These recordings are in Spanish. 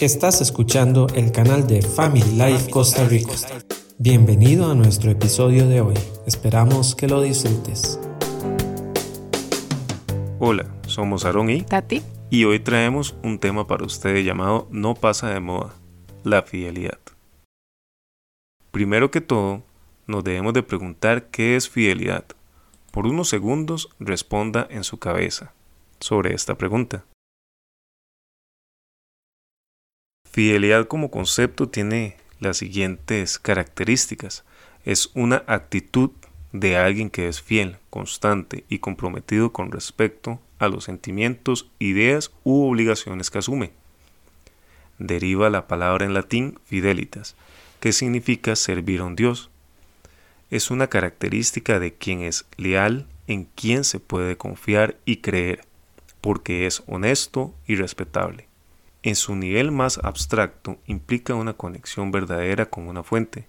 Estás escuchando el canal de Family Life Costa Rica. Bienvenido a nuestro episodio de hoy. Esperamos que lo disfrutes. Hola, somos Aaron y Tati. Y hoy traemos un tema para ustedes llamado No pasa de moda, la fidelidad. Primero que todo, nos debemos de preguntar qué es fidelidad. Por unos segundos responda en su cabeza sobre esta pregunta. Fidelidad como concepto tiene las siguientes características. Es una actitud de alguien que es fiel, constante y comprometido con respecto a los sentimientos, ideas u obligaciones que asume. Deriva la palabra en latín fidelitas, que significa servir a un Dios. Es una característica de quien es leal, en quien se puede confiar y creer, porque es honesto y respetable. En su nivel más abstracto implica una conexión verdadera con una fuente.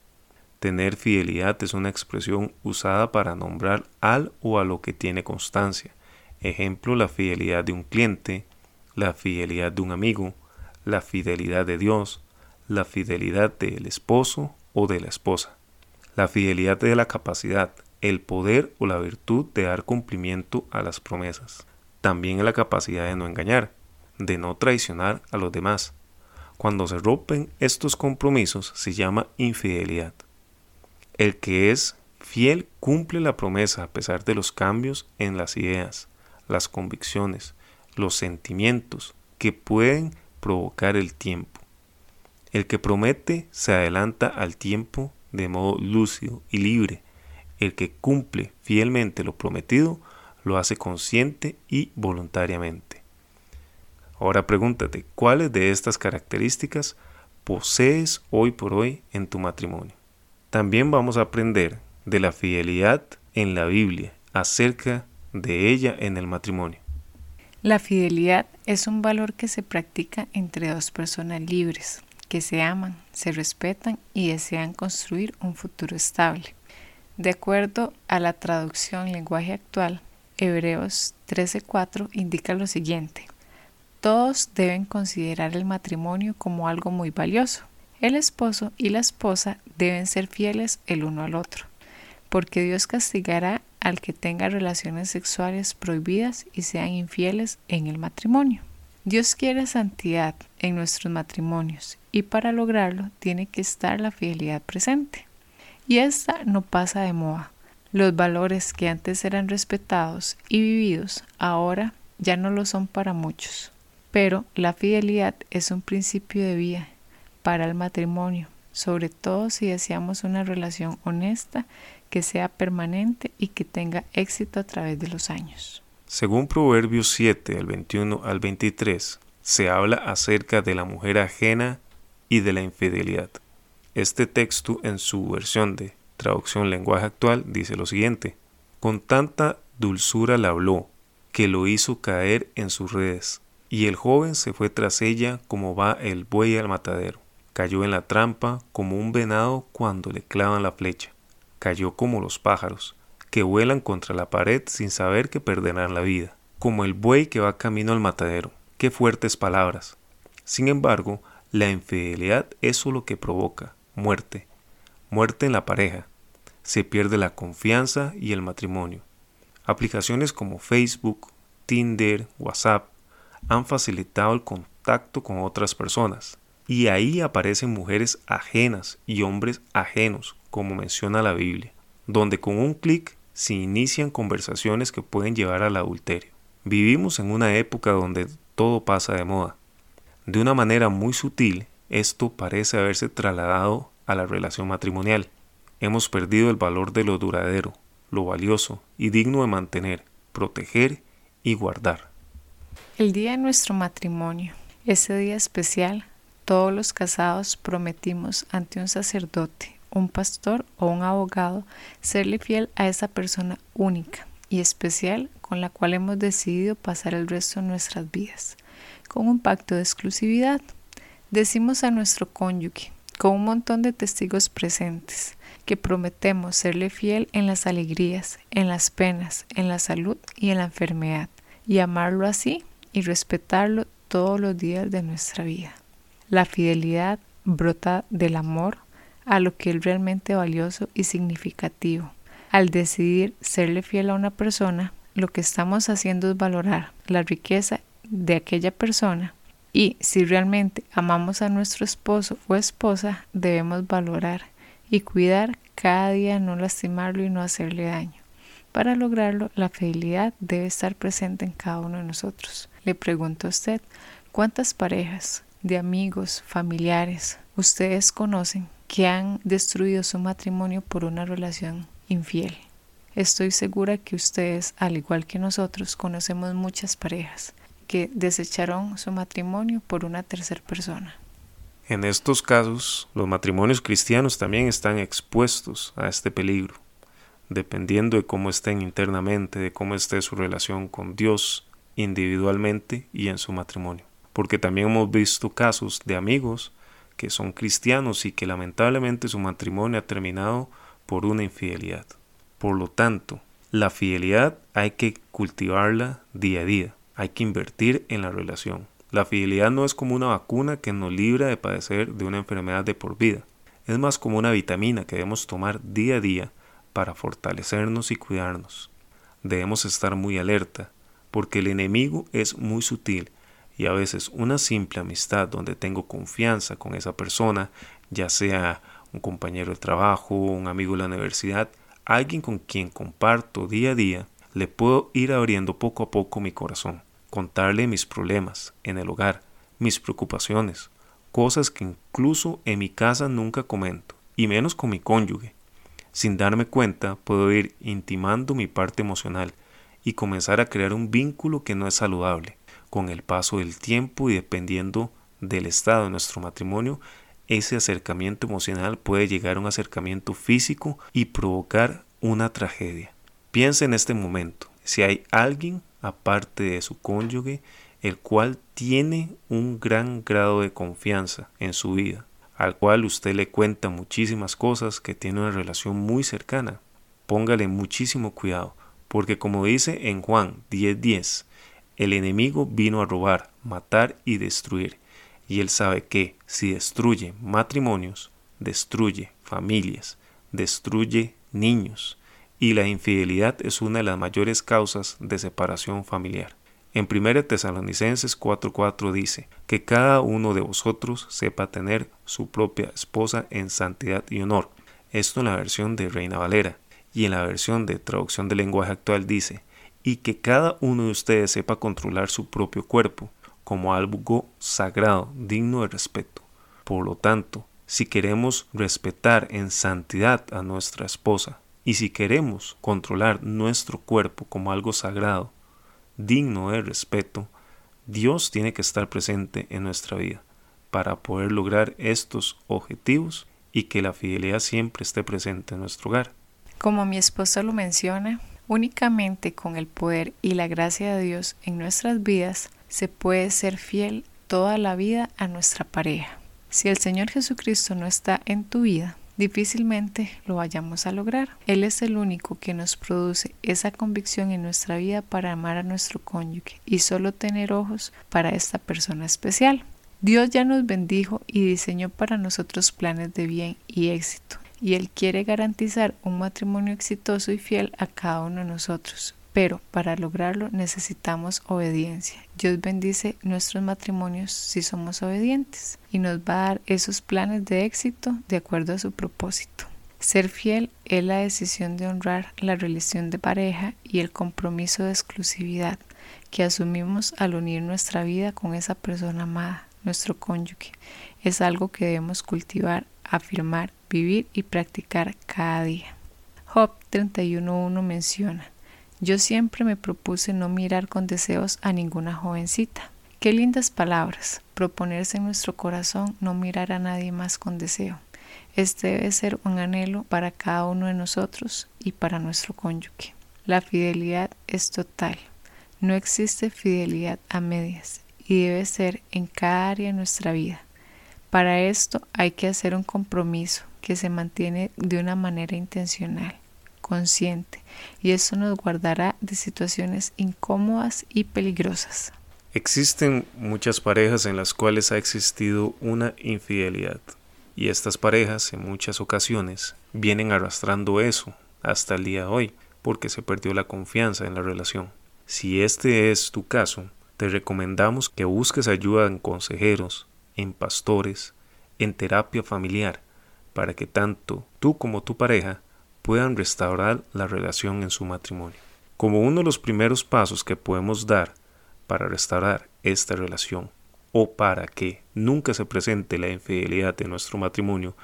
Tener fidelidad es una expresión usada para nombrar al o a lo que tiene constancia. Ejemplo, la fidelidad de un cliente, la fidelidad de un amigo, la fidelidad de Dios, la fidelidad del esposo o de la esposa. La fidelidad de la capacidad, el poder o la virtud de dar cumplimiento a las promesas. También la capacidad de no engañar, de no traicionar a los demás. Cuando se rompen estos compromisos se llama infidelidad. El que es fiel cumple la promesa a pesar de los cambios en las ideas, las convicciones, los sentimientos que pueden provocar el tiempo. El que promete se adelanta al tiempo de modo lúcido y libre. El que cumple fielmente lo prometido lo hace consciente y voluntariamente. Ahora pregúntate, ¿cuáles de estas características posees hoy por hoy en tu matrimonio? También vamos a aprender de la fidelidad en la Biblia, acerca de ella en el matrimonio. La fidelidad es un valor que se practica entre dos personas libres, que se aman, se respetan y desean construir un futuro estable. De acuerdo a la traducción lenguaje actual, Hebreos 13:4 indica lo siguiente. Todos deben considerar el matrimonio como algo muy valioso. El esposo y la esposa deben ser fieles el uno al otro, porque Dios castigará al que tenga relaciones sexuales prohibidas y sean infieles en el matrimonio. Dios quiere santidad en nuestros matrimonios y para lograrlo tiene que estar la fidelidad presente. Y esta no pasa de moda. Los valores que antes eran respetados y vividos ahora ya no lo son para muchos. Pero la fidelidad es un principio de vida para el matrimonio, sobre todo si deseamos una relación honesta que sea permanente y que tenga éxito a través de los años. Según Proverbios 7, del 21 al 23, se habla acerca de la mujer ajena y de la infidelidad. Este texto en su versión de traducción lenguaje actual dice lo siguiente, con tanta dulzura la habló, que lo hizo caer en sus redes y el joven se fue tras ella como va el buey al matadero. Cayó en la trampa como un venado cuando le clavan la flecha. Cayó como los pájaros, que vuelan contra la pared sin saber que perderán la vida. Como el buey que va camino al matadero. Qué fuertes palabras. Sin embargo, la infidelidad es lo que provoca muerte. Muerte en la pareja. Se pierde la confianza y el matrimonio. Aplicaciones como Facebook, Tinder, WhatsApp, han facilitado el contacto con otras personas. Y ahí aparecen mujeres ajenas y hombres ajenos, como menciona la Biblia, donde con un clic se inician conversaciones que pueden llevar al adulterio. Vivimos en una época donde todo pasa de moda. De una manera muy sutil, esto parece haberse trasladado a la relación matrimonial. Hemos perdido el valor de lo duradero, lo valioso y digno de mantener, proteger y guardar. El día de nuestro matrimonio, ese día especial, todos los casados prometimos ante un sacerdote, un pastor o un abogado serle fiel a esa persona única y especial con la cual hemos decidido pasar el resto de nuestras vidas, con un pacto de exclusividad. Decimos a nuestro cónyuge, con un montón de testigos presentes, que prometemos serle fiel en las alegrías, en las penas, en la salud y en la enfermedad, y amarlo así y respetarlo todos los días de nuestra vida. La fidelidad brota del amor a lo que es realmente valioso y significativo. Al decidir serle fiel a una persona, lo que estamos haciendo es valorar la riqueza de aquella persona y si realmente amamos a nuestro esposo o esposa, debemos valorar y cuidar cada día no lastimarlo y no hacerle daño. Para lograrlo, la fidelidad debe estar presente en cada uno de nosotros. Le pregunto a usted, ¿cuántas parejas de amigos, familiares ustedes conocen que han destruido su matrimonio por una relación infiel? Estoy segura que ustedes, al igual que nosotros, conocemos muchas parejas que desecharon su matrimonio por una tercera persona. En estos casos, los matrimonios cristianos también están expuestos a este peligro, dependiendo de cómo estén internamente, de cómo esté su relación con Dios individualmente y en su matrimonio. Porque también hemos visto casos de amigos que son cristianos y que lamentablemente su matrimonio ha terminado por una infidelidad. Por lo tanto, la fidelidad hay que cultivarla día a día hay que invertir en la relación. La fidelidad no es como una vacuna que nos libra de padecer de una enfermedad de por vida. Es más como una vitamina que debemos tomar día a día para fortalecernos y cuidarnos. Debemos estar muy alerta, porque el enemigo es muy sutil y a veces una simple amistad donde tengo confianza con esa persona, ya sea un compañero de trabajo, un amigo de la universidad, alguien con quien comparto día a día, le puedo ir abriendo poco a poco mi corazón contarle mis problemas en el hogar, mis preocupaciones, cosas que incluso en mi casa nunca comento, y menos con mi cónyuge. Sin darme cuenta, puedo ir intimando mi parte emocional y comenzar a crear un vínculo que no es saludable. Con el paso del tiempo y dependiendo del estado de nuestro matrimonio, ese acercamiento emocional puede llegar a un acercamiento físico y provocar una tragedia. Piensa en este momento, si hay alguien aparte de su cónyuge, el cual tiene un gran grado de confianza en su vida, al cual usted le cuenta muchísimas cosas que tiene una relación muy cercana. Póngale muchísimo cuidado, porque como dice en Juan 10:10, el enemigo vino a robar, matar y destruir, y él sabe que si destruye matrimonios, destruye familias, destruye niños, y la infidelidad es una de las mayores causas de separación familiar. En 1 Tesalonicenses 4:4 dice, que cada uno de vosotros sepa tener su propia esposa en santidad y honor. Esto en la versión de Reina Valera. Y en la versión de traducción del lenguaje actual dice, y que cada uno de ustedes sepa controlar su propio cuerpo como algo sagrado, digno de respeto. Por lo tanto, si queremos respetar en santidad a nuestra esposa, y si queremos controlar nuestro cuerpo como algo sagrado, digno de respeto, Dios tiene que estar presente en nuestra vida para poder lograr estos objetivos y que la fidelidad siempre esté presente en nuestro hogar. Como mi esposa lo menciona, únicamente con el poder y la gracia de Dios en nuestras vidas se puede ser fiel toda la vida a nuestra pareja. Si el Señor Jesucristo no está en tu vida, difícilmente lo vayamos a lograr. Él es el único que nos produce esa convicción en nuestra vida para amar a nuestro cónyuge y solo tener ojos para esta persona especial. Dios ya nos bendijo y diseñó para nosotros planes de bien y éxito, y Él quiere garantizar un matrimonio exitoso y fiel a cada uno de nosotros. Pero para lograrlo necesitamos obediencia. Dios bendice nuestros matrimonios si somos obedientes y nos va a dar esos planes de éxito de acuerdo a su propósito. Ser fiel es la decisión de honrar la relación de pareja y el compromiso de exclusividad que asumimos al unir nuestra vida con esa persona amada, nuestro cónyuge. Es algo que debemos cultivar, afirmar, vivir y practicar cada día. Job 31.1 menciona, yo siempre me propuse no mirar con deseos a ninguna jovencita. Qué lindas palabras, proponerse en nuestro corazón no mirar a nadie más con deseo. Este debe ser un anhelo para cada uno de nosotros y para nuestro cónyuge. La fidelidad es total. No existe fidelidad a medias y debe ser en cada área de nuestra vida. Para esto hay que hacer un compromiso que se mantiene de una manera intencional consciente y eso nos guardará de situaciones incómodas y peligrosas. Existen muchas parejas en las cuales ha existido una infidelidad y estas parejas en muchas ocasiones vienen arrastrando eso hasta el día de hoy porque se perdió la confianza en la relación. Si este es tu caso, te recomendamos que busques ayuda en consejeros, en pastores, en terapia familiar, para que tanto tú como tu pareja puedan restaurar la relación en su matrimonio. Como uno de los primeros pasos que podemos dar para restaurar esta relación o para que nunca se presente la infidelidad de nuestro matrimonio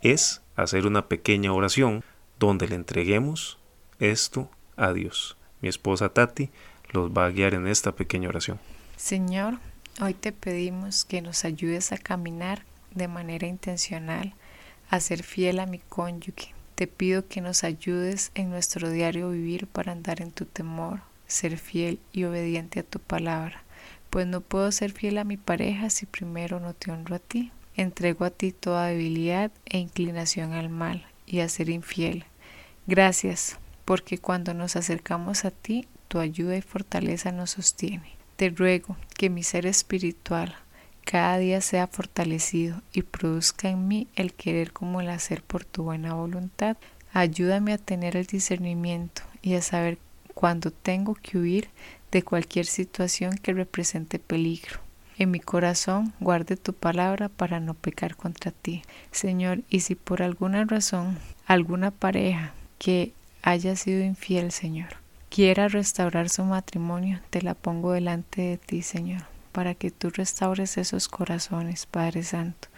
es hacer una pequeña oración donde le entreguemos esto a Dios. Mi esposa Tati los va a guiar en esta pequeña oración. Señor, hoy te pedimos que nos ayudes a caminar de manera intencional, a ser fiel a mi cónyuge. Te pido que nos ayudes en nuestro diario vivir para andar en tu temor, ser fiel y obediente a tu palabra, pues no puedo ser fiel a mi pareja si primero no te honro a ti. Entrego a ti toda debilidad e inclinación al mal y a ser infiel. Gracias, porque cuando nos acercamos a ti, tu ayuda y fortaleza nos sostiene. Te ruego que mi ser espiritual cada día sea fortalecido y produzca en mí el querer como el hacer por tu buena voluntad. Ayúdame a tener el discernimiento y a saber cuándo tengo que huir de cualquier situación que represente peligro. En mi corazón guarde tu palabra para no pecar contra ti. Señor, y si por alguna razón alguna pareja que haya sido infiel, Señor, quiera restaurar su matrimonio, te la pongo delante de ti, Señor, para que tú restaures esos corazones, Padre Santo,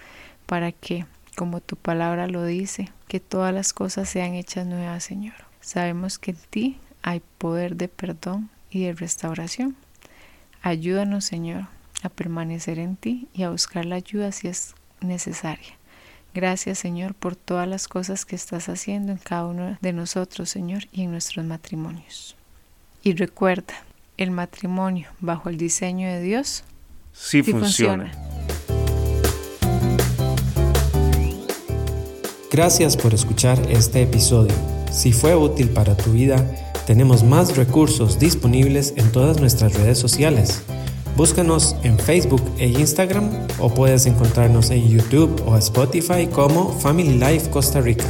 para que, como tu palabra lo dice, que todas las cosas sean hechas nuevas, Señor. Sabemos que en ti hay poder de perdón y de restauración. Ayúdanos, Señor, a permanecer en ti y a buscar la ayuda si es necesaria. Gracias Señor por todas las cosas que estás haciendo en cada uno de nosotros, Señor, y en nuestros matrimonios. Y recuerda, el matrimonio bajo el diseño de Dios sí, funciona. Gracias por escuchar este episodio. Si fue útil para tu vida, tenemos más recursos disponibles en todas nuestras redes sociales Búscanos en Facebook e Instagram o puedes encontrarnos en YouTube o Spotify como Family Life Costa Rica.